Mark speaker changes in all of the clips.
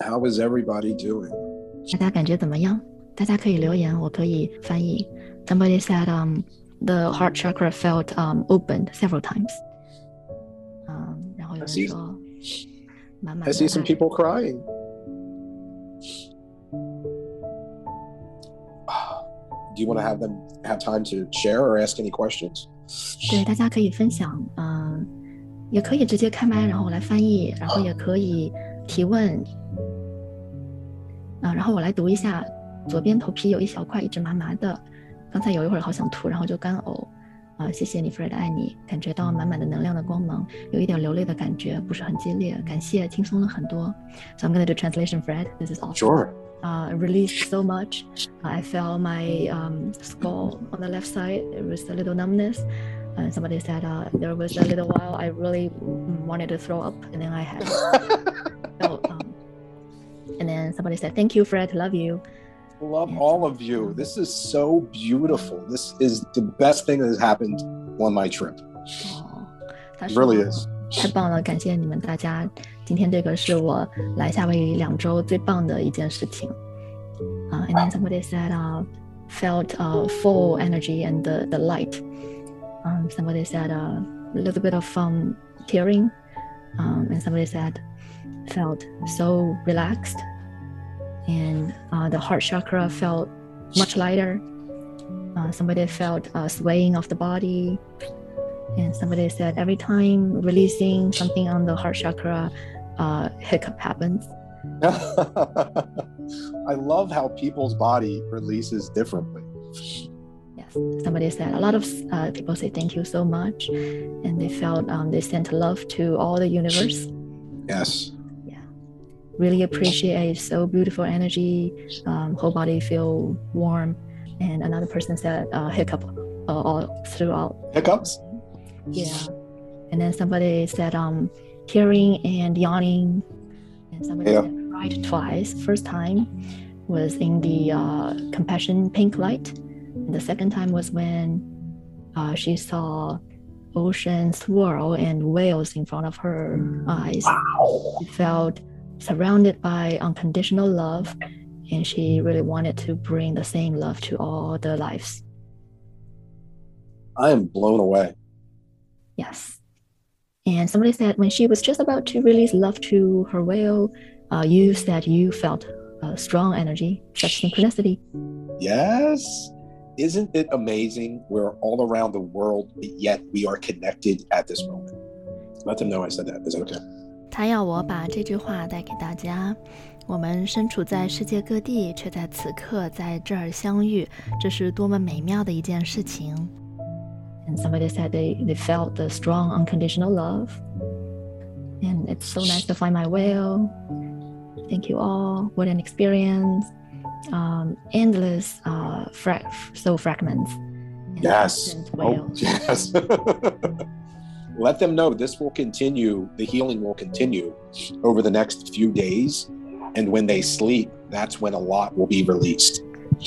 Speaker 1: How is everybody doing?
Speaker 2: 大家感觉怎么样？大家可以留言，我可以翻译。Somebody said, um, the heart chakra felt um opened several times. 嗯，然后有人
Speaker 1: see-
Speaker 2: 说，满满
Speaker 1: I
Speaker 2: 的
Speaker 1: see some
Speaker 2: 爱
Speaker 1: people crying. Do you want to have them have time to share or ask any questions?
Speaker 2: 对，大家可以分享，嗯，也可以直接开麦，然后我来翻译，然后也可以 提问，啊，然后我来读一下，左边头皮有一小块一直麻麻的，刚才有一会儿好想吐，然后就干呕，啊，谢谢你，Fred，爱你，感觉到满满的能量的光芒，有一点流泪的感觉，不是很激烈，感谢，轻松了很多。So I'm gonna do translation, Fred. This is awesome.
Speaker 1: Sure.
Speaker 2: uh, released so much. I felt my um, skull on the left side. It was a little numbness. And somebody said uh, there was a little while I really mm, wanted to throw up, and then I had felt. Um, and then somebody said, "Thank you, Fred. Love you."
Speaker 1: Love all of you. This is so beautiful. This is the best thing that has happened on my trip.
Speaker 2: 哦，他
Speaker 1: It
Speaker 2: 说
Speaker 1: really is.
Speaker 2: 太棒了，感谢你们大家。今天这个是我来夏威夷两周最棒的一件事情。啊、and then somebody said, uh, felt uh, full energy and the, the light. Um, somebody said uh, a little bit of um, tearing. Um, and somebody said, felt so relaxed. And uh, the heart chakra felt much lighter. Uh, somebody felt uh, swaying of the body. And somebody said every time releasing something on the heart chakra, uh, hiccup happens.
Speaker 1: I love how people's body releases differently.
Speaker 2: Somebody said a lot of uh, people say thank you so much, and they felt um, they sent love to all the universe.
Speaker 1: Yes. Yeah.
Speaker 2: Really appreciate so beautiful energy. Um, whole body feel warm. And another person said uh, hiccup uh, all throughout.
Speaker 1: Hiccups?
Speaker 2: Yeah. And then somebody said um, tearing and yawning. And somebody
Speaker 1: Yeah.
Speaker 2: said cried twice. First time was in the uh, compassion pink light. The second time was when uh, she saw ocean swirl and whales in front of her eyes.
Speaker 1: Wow.
Speaker 2: She felt surrounded by unconditional love, and she really wanted to bring the same love to all the lives.
Speaker 1: I am blown away.
Speaker 2: Yes. And somebody said when she was just about to release love to her whale, uh, you said you felt uh, strong energy, such synchronicity.
Speaker 1: Yes. Isn't it amazing? We're all around the world, but yet we are connected at this moment. Let them know I said that. Is that okay?
Speaker 2: 他要我把这句话带给大家。我们身处在世界各地，却在此刻在这儿相遇，这是多么美妙的一件事情。And somebody said they, they felt the strong unconditional love. And it's so nice to find my whale. Thank you all. What an experience. Um, endless uh, fra- so fragments. and
Speaker 1: Yes.
Speaker 2: distant
Speaker 1: Oh,
Speaker 2: whales.
Speaker 1: yes. Let them know this will continue, the healing will continue over the next few days. And when they sleep, that's when a lot will be released.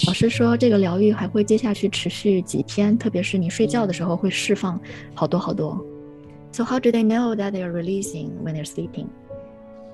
Speaker 2: 老师说，这个疗愈还会接下去持续几天，特别是你睡觉的时候会释放好多好多。So how do they know that they are releasing when they're sleeping?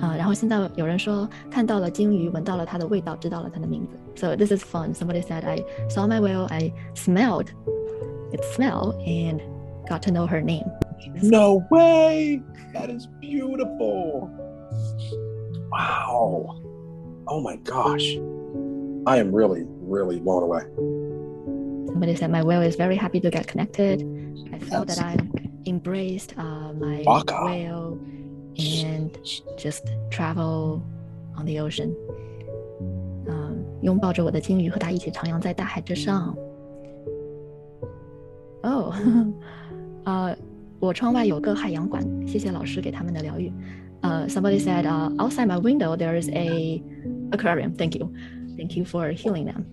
Speaker 2: 啊、然后现在有人说看到了鲸鱼，闻到了它的味道，知道了它的名字。So this is fun. Somebody said I saw my whale, I smelled its smell and got to know her name.
Speaker 1: No way! That is beautiful. Wow. Oh my gosh. I am really, really blown away.
Speaker 2: Somebody said my whale is very happy to get connected. I felt
Speaker 1: That's-
Speaker 2: that I embraced uh, my
Speaker 1: Waka.
Speaker 2: whale and just travel on the ocean. 嗯，拥抱着我的鲸鱼，和它一起徜徉在大海之上。哦，呃，我窗外有个海洋馆，谢谢老师给他们的疗愈。 Uh, somebody said uh, outside my window there is a aquarium. Thank you, thank you for healing them.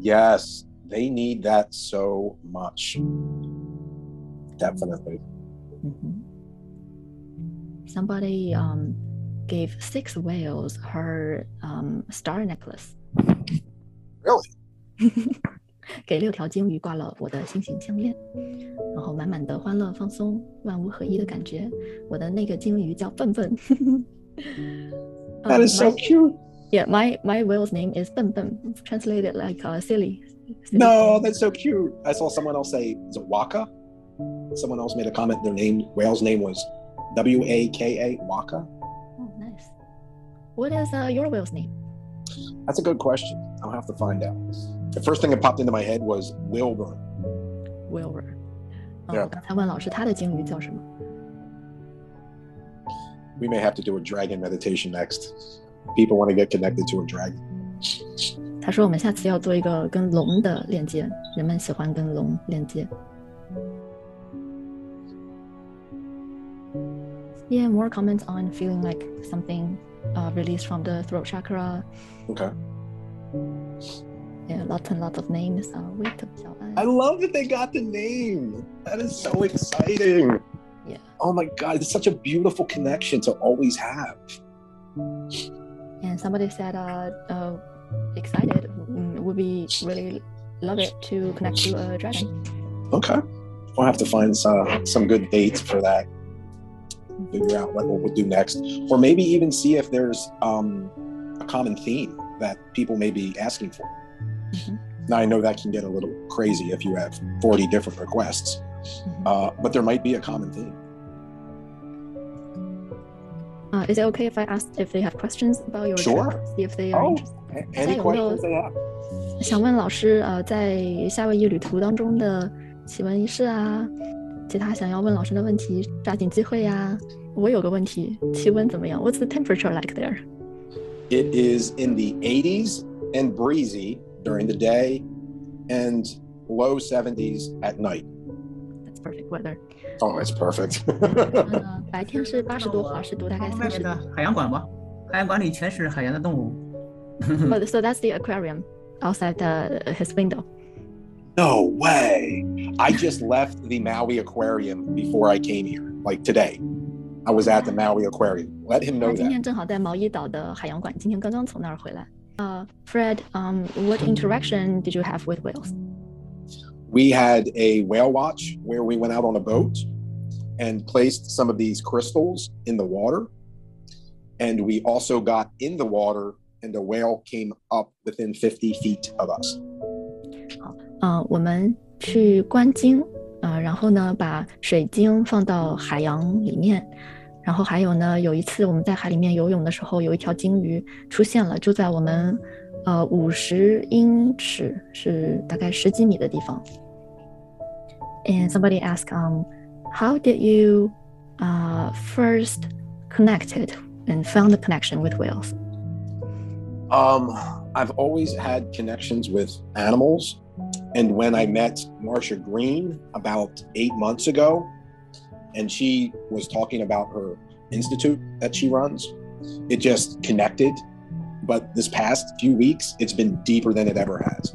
Speaker 1: Yes, they need that so much. Definitely.
Speaker 2: Mhm. Somebody um, gave six whales her um, star necklace.
Speaker 1: Really?
Speaker 2: 给六条鲸鱼挂了我的心形项链，然后满满的欢乐、放松、万物合一的感觉。我的那个鲸鱼叫笨笨。
Speaker 1: That
Speaker 2: Um,
Speaker 1: is so
Speaker 2: my-
Speaker 1: cute.
Speaker 2: Yeah, my my whale's name is 笨笨, translated like uh, silly. silly.
Speaker 1: No, that's so cute. I saw someone else say, is it Waka? Someone else made a comment. Their name, whale's name was W A K A, Waka.
Speaker 2: Oh, nice. What is uh, your whale's name?
Speaker 1: That's a good question. I'll have to find out. The first thing that popped into my head was Wilbur.
Speaker 2: Wilbur。嗯
Speaker 1: Yeah.
Speaker 2: 我刚才问老师他的鲸鱼叫什么？
Speaker 1: We may have to do a dragon meditation next. People want to get connected to a dragon.
Speaker 2: 他说我们下次要做一个跟龙的链接，人们喜欢跟龙链接。 Yeah, more comments on feeling like something uh, released from the throat chakra.
Speaker 1: Okay.
Speaker 2: Yeah, lots and lots of names. Uh,
Speaker 1: I
Speaker 2: 爱
Speaker 1: love that they got the name. That is so exciting.
Speaker 2: Yeah.
Speaker 1: Oh my God, it's such a beautiful connection to always have.
Speaker 2: And somebody said, uh, uh, excited. Mm, would be really love it to connect to a dragon.
Speaker 1: Okay. We'll have to find some, some good dates for that Figure out what we'll do next. Or maybe even see if there's um, a common theme that people may be asking for.
Speaker 2: Mhm.
Speaker 1: Now, I know that can get a little crazy if you have 40 different requests,
Speaker 2: Mhm.
Speaker 1: uh, but there might be a common theme.
Speaker 2: Uh, is it okay if I ask if they have questions about your
Speaker 1: Sure.
Speaker 2: trip? See if they are
Speaker 1: Oh.
Speaker 2: interested.
Speaker 1: A- Any
Speaker 2: 在有没有
Speaker 1: questions they have?
Speaker 2: 想问老师，呃，在夏威夷旅途当中的奇闻异事啊， 其他想要问老师的问题，抓紧机会呀、我有个问题，气温怎么样？What's the temperature like there?
Speaker 1: It is in the 80s and breezy during the day and low 70s at night.
Speaker 2: That's perfect weather.
Speaker 1: Oh, it's perfect.
Speaker 2: 嗯，白天是八十多华氏度，大概
Speaker 3: 外
Speaker 2: 三十度。
Speaker 3: 面的海洋馆吧，海洋馆里全是海洋的动物。
Speaker 2: Oh, so that's the aquarium outside the, his window.
Speaker 1: no way. I just left the Maui Aquarium before I came here, like today. I was at the Maui Aquarium. Let him
Speaker 2: 他
Speaker 1: know
Speaker 2: 今
Speaker 1: that.
Speaker 2: 天正好在毛伊岛的海洋馆，今天刚刚从那儿回来。呃、f r e d um, what interaction did you have with whales?
Speaker 1: We had a whale watch where we went out on a boat and placed some of these crystals in the water. And we also got in the water, and the whale came up within 50 feet of us.
Speaker 2: 呃，我们去观鲸，呃，然后呢，把水晶放到海洋里面，然后还有呢，有一次我们在海里面游泳的时候，有一条鲸鱼出现了，就在我们呃五十英尺，是大概十几米的地方。And somebody asked, um, how did you uh, first connected and found the connection with whales?
Speaker 1: Um, I've always had connections with animals. And when I met Marsha Green about eight months ago, and she was talking about her institute that she runs, it just connected. But this past few weeks, it's been deeper than it ever has.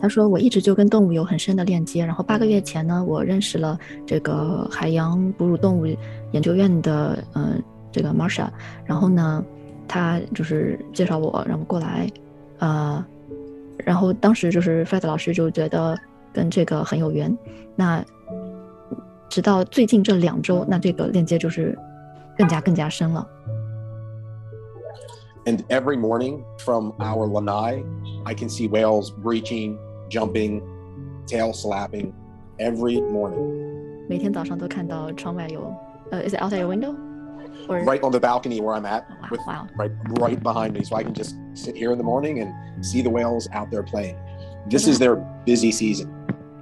Speaker 2: 他说：“我一直就跟动物有很深的链接。然后八个月前呢，我认识了这个海洋哺乳动物研究院的呃这个 Marsha，然后呢，他就是介绍我，让我过来，呃， 然后当时就是 Fred 老师就觉得跟这个很有缘。那直到最近这两周，那这个链接就是更加更加深了。
Speaker 1: And every morning from our lanai, I can see whales breaching, jumping, tail slapping every morning.
Speaker 2: 每天早上都看到窗外有，呃，is it outside your window? Or
Speaker 1: Right on the balcony where I'm at,
Speaker 2: wow,
Speaker 1: with
Speaker 2: wow.
Speaker 1: right right behind me so i can just sit here in the morning and see the whales out there playing this is their busy season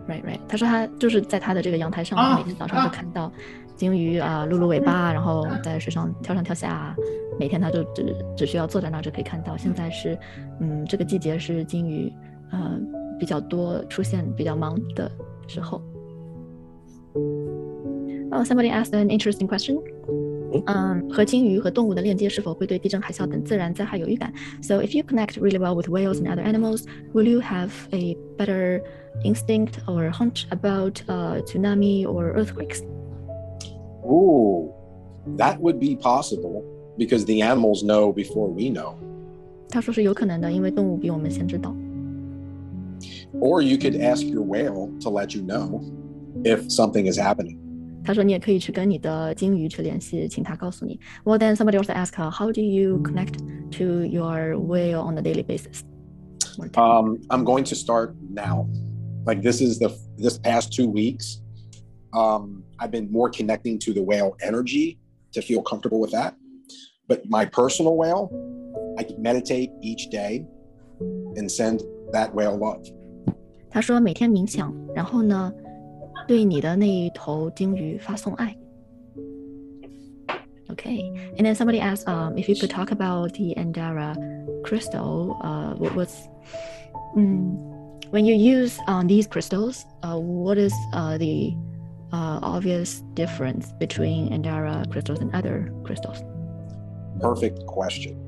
Speaker 2: Right, right。他说他就是在他的这个阳台上，
Speaker 3: 啊
Speaker 2: 每天早上都看到鲸鱼啊、露露尾巴，然后在水上跳上跳下。每天他就只只需要坐在那儿就可以看到。现在是，嗯，这个季节是鲸鱼呃比较多出现、比较忙的时候。Oh, somebody asked an interesting question. 嗯，和鲸鱼和动物的链接是否会对地震、海啸等自然灾害有预感？So if you connect really well with whales and other animals, will you have a better instinct or hunch about uh, tsunami or earthquakes?
Speaker 1: Ooh, that would be possible because the animals know before we know.
Speaker 2: 他说是有可能的，因为动物比我们先知道。
Speaker 1: Or you could ask your whale to let you know if something is happening.
Speaker 2: 他说你也可以去跟你的鲸鱼去联系，请他告诉你。Well, then somebody also asked her, how do you connect to your whale on a daily basis?
Speaker 1: Um, I'm going to start now. Like this is the this past two weeks. Um, I've been more connecting to the whale energy to feel comfortable with that. But my personal whale, I can meditate each day and send that whale love.
Speaker 2: 他说每天冥想，然后呢， 对你的那一头鲸鱼发送爱。Okay, and then somebody asked um, if you could talk about the Andara crystal. Uh, what was mm, when you use um, these crystals? Uh, what is uh, the uh, obvious difference between Andara crystals and other crystals?
Speaker 1: Perfect question.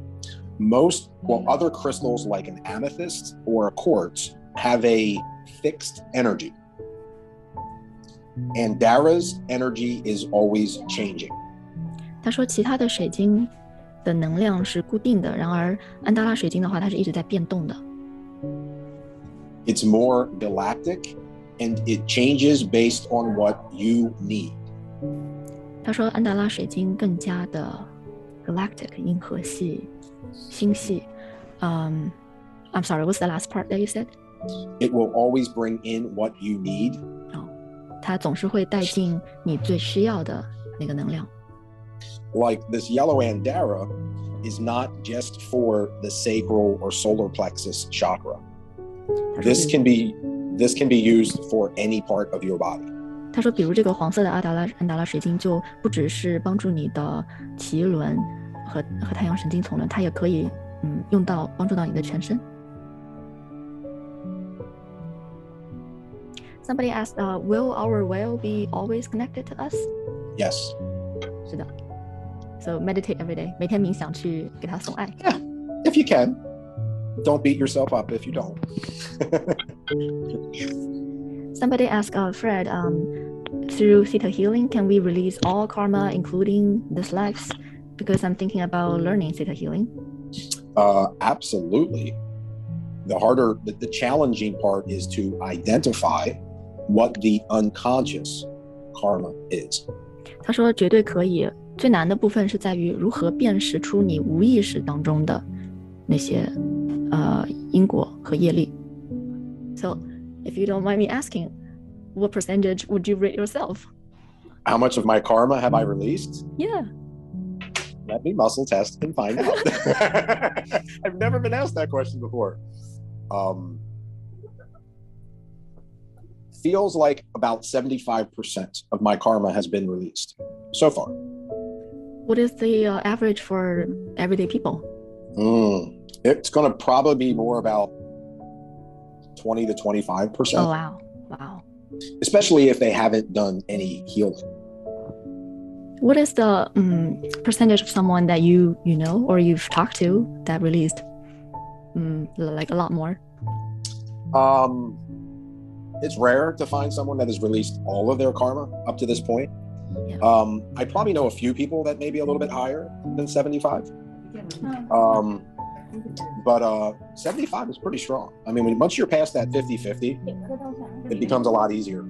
Speaker 1: Most, well, other crystals like an amethyst or a quartz have a fixed energy. Andara's energy is always changing.
Speaker 2: 他说，其他的水晶的能量是固定的，然而安达拉水晶的话，它是一直在变动的。
Speaker 1: It's more galactic, and it changes based on what you need.
Speaker 2: 他说，安达拉水晶更加的 galactic 银河系、星系。Um, I'm sorry, what's the last part that you said?
Speaker 1: It will always bring in what you need.
Speaker 2: 它总是会带进你最需要的那个能量。
Speaker 1: Like this yellow Andara is not just for the sacral or solar plexus chakra. This can be this can be used for any part of your body.
Speaker 2: 他说，比如这个黄色的阿达拉安达拉水晶，就不只是帮助你的脐轮和和太阳神经丛轮，它也可以嗯用到帮助到你的全身。Somebody asked, uh, "Will our whale be always connected to us?"
Speaker 1: Yes.
Speaker 2: 是的。So meditate every day，每天冥想去给它送爱。
Speaker 1: If you can. Don't beat yourself up if you don't.
Speaker 2: Somebody asked uh, Fred, um, through theta healing, can we release all karma, including this life? Because I'm thinking about learning theta healing.
Speaker 1: Uh, absolutely. The harder, the, the challenging part is to identify what the unconscious karma is.
Speaker 2: 他说绝对可以，最难的部分是在于如何辨识出你无意识当中的那些呃因果和业力。So, if you don't mind me asking, what percentage would you rate yourself?
Speaker 1: How much of my karma have I released?
Speaker 2: Yeah.
Speaker 1: Let me muscle test and find out. I've never been asked that question before. Um, feels like about 75% of my karma has been released so far.
Speaker 2: What is the uh, average for everyday people?
Speaker 1: Mm, it's going to probably be more about 20 to 25%,
Speaker 2: Oh wow, wow.
Speaker 1: especially if they haven't done any healing.
Speaker 2: What is the um, percentage of someone that you you know or you've talked to that released um, like a lot more?
Speaker 1: Um, it's rare to find someone that has released all of their karma up to this point.
Speaker 2: Yeah.
Speaker 1: Um, I probably know a few people that may be a little bit higher than 75. Um, but uh, 75 is pretty strong. I mean, when, once you're past that 50 50, it becomes a lot easier.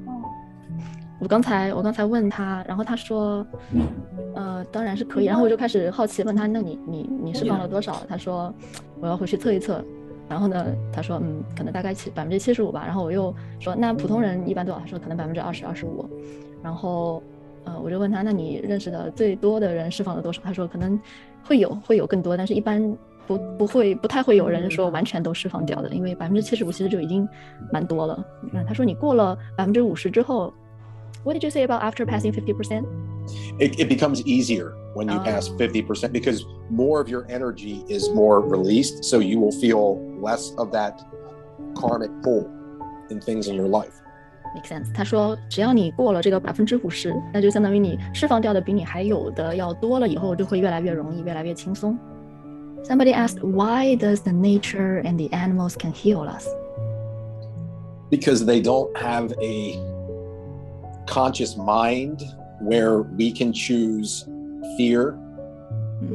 Speaker 2: 我刚才我刚才问他，然后他说，呃，当然是可以。然后我就开始好奇问他，那你你你释放了多少？他说我要回去测一测。 然后呢，他说嗯，可能大概七百分之七十五吧。然后我又说那普通人一般多少？他说可能百分之二十二十五。然后呃，我就问他，那你认识的最多的人释放了多少？他说可能会有会有更多，但是一般不不会不太会有人说完全都释放掉的，因为百分之七十五其实就已经蛮多了。那他说你过了百分之五十之后。What did you say about after passing fifty
Speaker 1: percent? it becomes easier when you pass
Speaker 2: Oh.
Speaker 1: 50% because more of your energy is more released. So you will feel less of that karmic pull in things in your life.
Speaker 2: make sense。他说，只要你过了这个百分之五十，那就相当于你释放掉的比你还有的要多了，以后就会越来越容易，越来越轻松。Somebody asked, why does the nature and the animals can heal us?
Speaker 1: Because they don't have a conscious mind where we can choose fear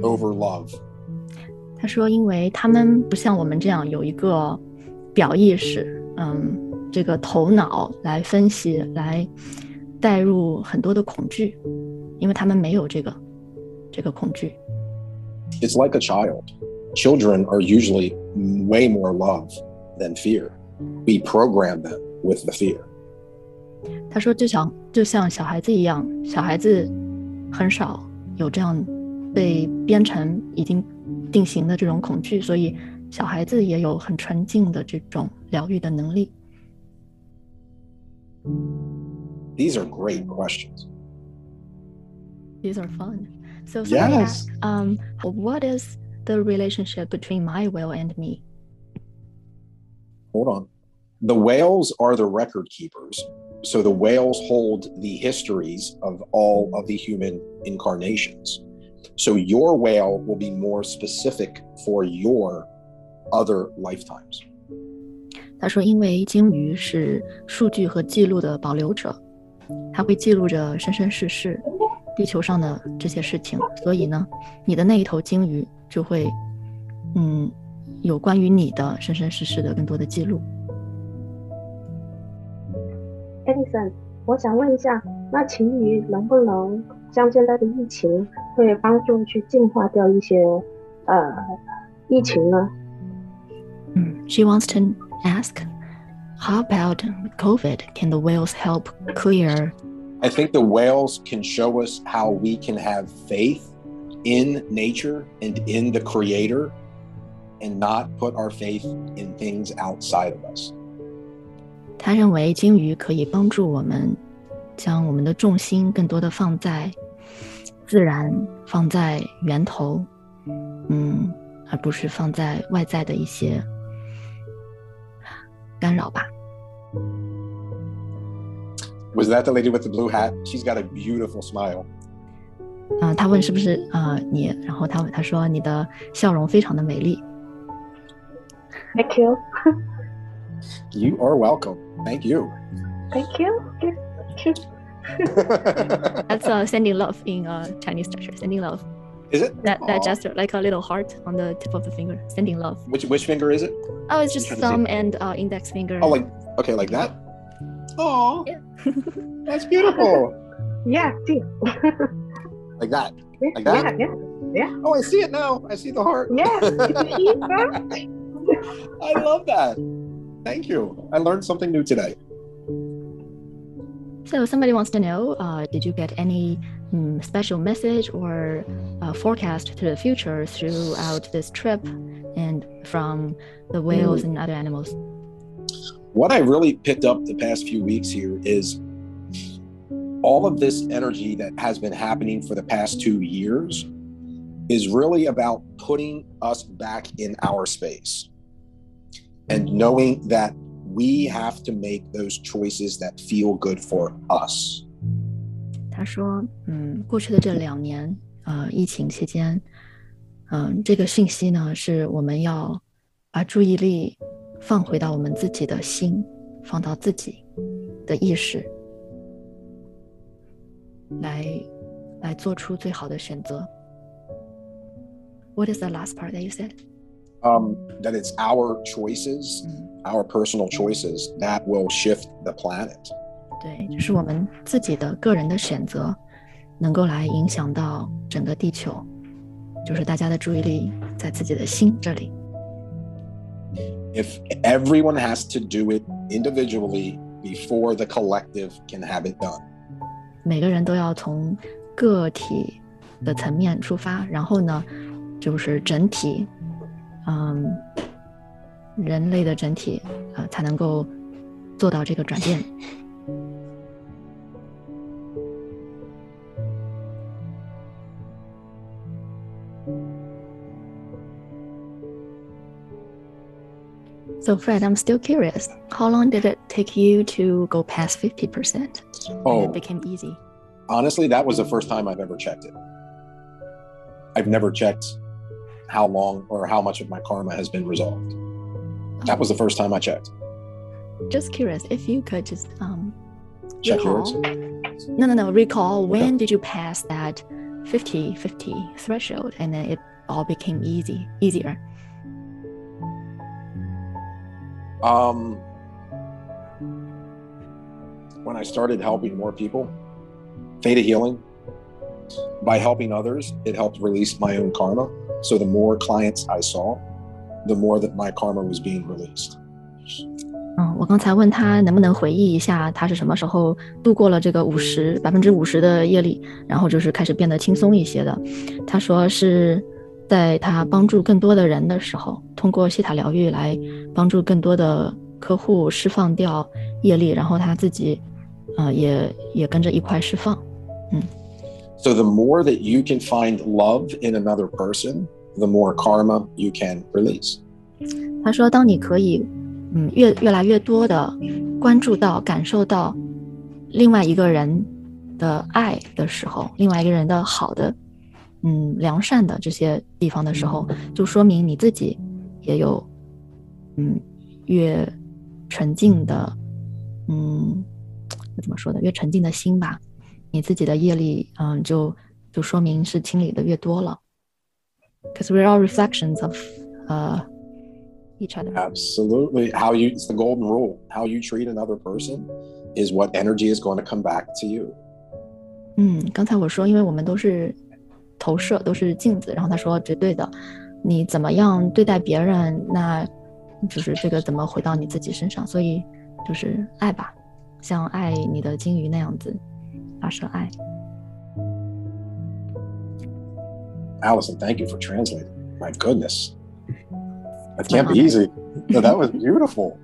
Speaker 1: over love.
Speaker 2: 他说，因为他们不像我们这样有一个表意识，嗯，这个头脑来分析，来带入很多的恐惧，因为他们没有这个这个恐惧。
Speaker 1: It's like a child. Children are usually way more love than fear. We program them with the fear.
Speaker 2: 他说，就像就像小孩子一样，小孩子很少 有这样被编程已经定型的这种恐惧，所以小孩子也有很纯净的这种疗愈的能力。
Speaker 1: These are great questions.
Speaker 2: These are fun. So, yes. um, what is the relationship between my whale and me?
Speaker 1: Hold on. The whales are the record keepers. So the whales hold the histories of all of the human incarnations. So your whale will be more specific for your other lifetimes.
Speaker 2: 他说：“因为鲸鱼是数据和记录的保留者，它会记录着生生世世地球上的这些事情，所以呢，你的那一头鲸鱼就会，嗯，有关于你的生生世世的更多的记录。”
Speaker 4: Edison，我想问一下，那鲸鱼能不能像现在的疫情，会帮助去净化掉一些呃疫情呢？
Speaker 2: 嗯，She wants to ask, how about COVID? Can the whales help clear?
Speaker 1: I think the whales can show us how we can have faith in nature and in the creator and not put our faith in things outside of us.
Speaker 2: 他认为鲸鱼可以帮助我们将我们的重心更多的放在自然，放在源头，嗯，而不是放在外在的一些干扰吧。
Speaker 1: Was that the lady with the blue hat? She's got a beautiful smile.
Speaker 2: 嗯，他问是不是呃你，然后他他说你的笑容非常的美丽。
Speaker 4: Thank you.
Speaker 1: you are welcome. Thank you.
Speaker 4: Thank you.
Speaker 2: That's uh, sending love in uh, Chinese structure. Sending love.
Speaker 1: Is it
Speaker 2: that that gesture, like a little heart on the tip of the finger, sending love?
Speaker 1: Which which finger is it?
Speaker 2: Oh, it's just thumb and uh, index finger.
Speaker 1: Oh, like okay, like that. Oh, yeah. that's beautiful.
Speaker 4: Yeah, see.
Speaker 1: like that. Like that.
Speaker 4: Yeah, yeah, yeah.
Speaker 1: Oh, I see it now. I see the heart.
Speaker 4: Yeah.
Speaker 1: I love that. Thank you. I learned something new today.
Speaker 2: So somebody wants to know, uh, did you get any um, special message or uh, forecast to the future throughout this trip and from the whales mm. and other animals?
Speaker 1: What I really picked up the past few weeks here is all of this energy that has been happening for the past two years is really about putting us back in our space and knowing that we have to make those choices that feel good for us.
Speaker 2: 他说：“嗯，过去的这两年，呃，疫情期间，嗯，这个信息呢，是我们要把注意力放回到我们自己的心，放到自己的意识，来来做出最好的选择。” What is the last part that you said?
Speaker 1: Um, that it's our choices, our personal choices that will shift the planet.
Speaker 2: 对，就是我们自己的个人的选择，能够来影响到整个地球，就是大家的注意力在自己的心这里。
Speaker 1: If everyone has to do it individually before the collective can have it done，
Speaker 2: 每个人都要从个体的层面出发，然后呢，就是整体， 嗯，人类的整体，呃，才能够做到这个转变。 So Fred, I'm still curious. How long did it take you to go past 50%? And
Speaker 1: Oh,
Speaker 2: it became easy.
Speaker 1: honestly, that was the first time I've ever checked it. I've never checked how long or how much of my karma has been resolved. That was the first time I checked.
Speaker 2: Just curious if you could just um
Speaker 1: Check
Speaker 2: recall.
Speaker 1: yours.
Speaker 2: No, no, no. Recall when did you pass that 50 50 threshold and then it all became easy, easier.
Speaker 1: Um, when I started helping more people, Theta Healing, by helping others, it helped release my own karma. So the more clients I saw, the more that my karma was being released.
Speaker 2: 嗯，我刚才问他能不能回忆一下他是什么时候度过了这个五十百分之五十的业力，然后就是开始变得轻松一些的。他说是在他帮助更多的人的时候，通过西塔疗愈来帮助更多的客户释放掉业力，然后他自己呃也也跟着一块释放。
Speaker 1: 嗯 So the more that you can find love in another person, the more karma you can release.
Speaker 2: 他说，当你可以，嗯，越越来越多的关注到、感受到另外一个人的爱的时候，另外一个人的好的，嗯，良善的这些地方的时候，就说明你自己也有，嗯，越沉静的，嗯，怎么说的，越沉静的心吧， 你自己的业力，嗯，就就说明是清理的越多了。Because we're all reflections of, uh, each other.
Speaker 1: Absolutely. How you, it's the golden rule. How you treat another person is what energy is going to come back to you.
Speaker 2: 嗯，刚才我说，因为我们都是投射，都是镜子，然后他说绝对的，你怎么样对待别人，那就是这个怎么回到你自己身上，所以就是爱吧，像爱你的金鱼那样子 发射爱。
Speaker 1: Allison, thank you for translating. My goodness. That can't be easy. No, that was beautiful.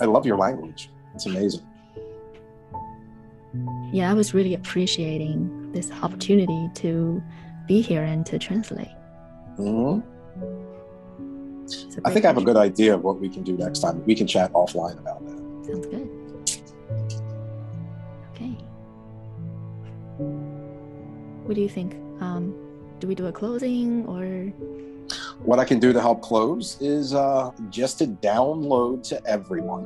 Speaker 1: I love your language. It's amazing.
Speaker 2: Yeah, I was really appreciating this opportunity to be here and to translate.
Speaker 1: hmm
Speaker 2: It's a
Speaker 1: I
Speaker 2: great
Speaker 1: think I have a
Speaker 2: pleasure.
Speaker 1: good idea of what we can do next time. We can chat offline about that.
Speaker 2: Sounds good. What do you think? Um, do we do a closing or?
Speaker 1: What I can do to help close is uh, just to download to everyone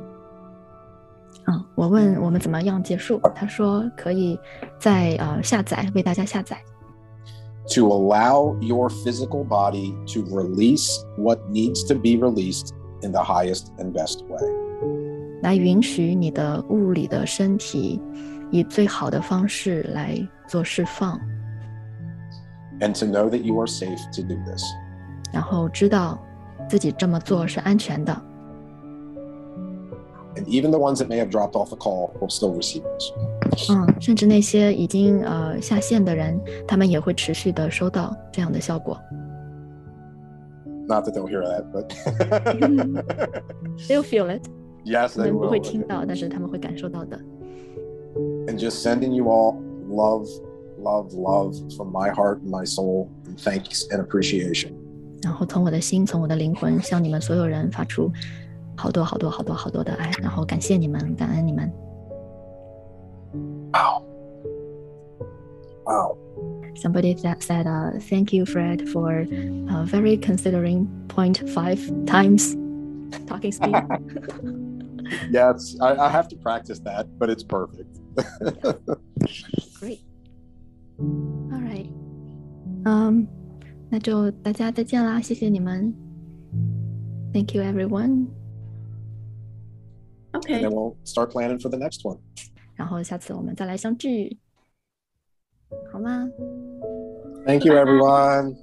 Speaker 2: 嗯，我问我们怎么样结束，他说可以在呃下载为大家下载，
Speaker 1: to allow your physical body to release what needs to be released in the highest and best way.
Speaker 2: 来允许你的物理的身体以最好的方式来做释放，
Speaker 1: And to know that you are safe to do this.
Speaker 2: 然后知道自己这么做是安全的。
Speaker 1: And even the ones that may have dropped off the call will still receive this.
Speaker 2: 嗯，甚至那些已经呃下线的人，他们也会持续的收到这样的效果。
Speaker 1: Not that they'll hear that, but
Speaker 2: They'll feel it，
Speaker 1: yes,
Speaker 2: 他
Speaker 1: they
Speaker 2: 们不
Speaker 1: will.
Speaker 2: 会听到，但是他们会感受到的。
Speaker 1: And just sending you all love, love, love from my heart and my soul, and thanks and appreciation.
Speaker 2: 然后从我的心，从我的灵魂，向你们所有人发出好多好多好多好多的爱，然后感谢你们，感恩你们。
Speaker 1: Wow. Wow.
Speaker 2: Somebody that said, uh, "Thank you, Fred, for uh, very considering 0.5 times talking speed."
Speaker 1: Yes, I, I have to practice that, but it's perfect.
Speaker 2: Great. All right. Um, 那就大家再见啦，谢谢你们。Thank you, everyone.
Speaker 1: and
Speaker 3: OK，
Speaker 1: then we'll start planning for the next one.
Speaker 2: 然后下次我们再来相聚，好吗？
Speaker 1: Thank you, everyone.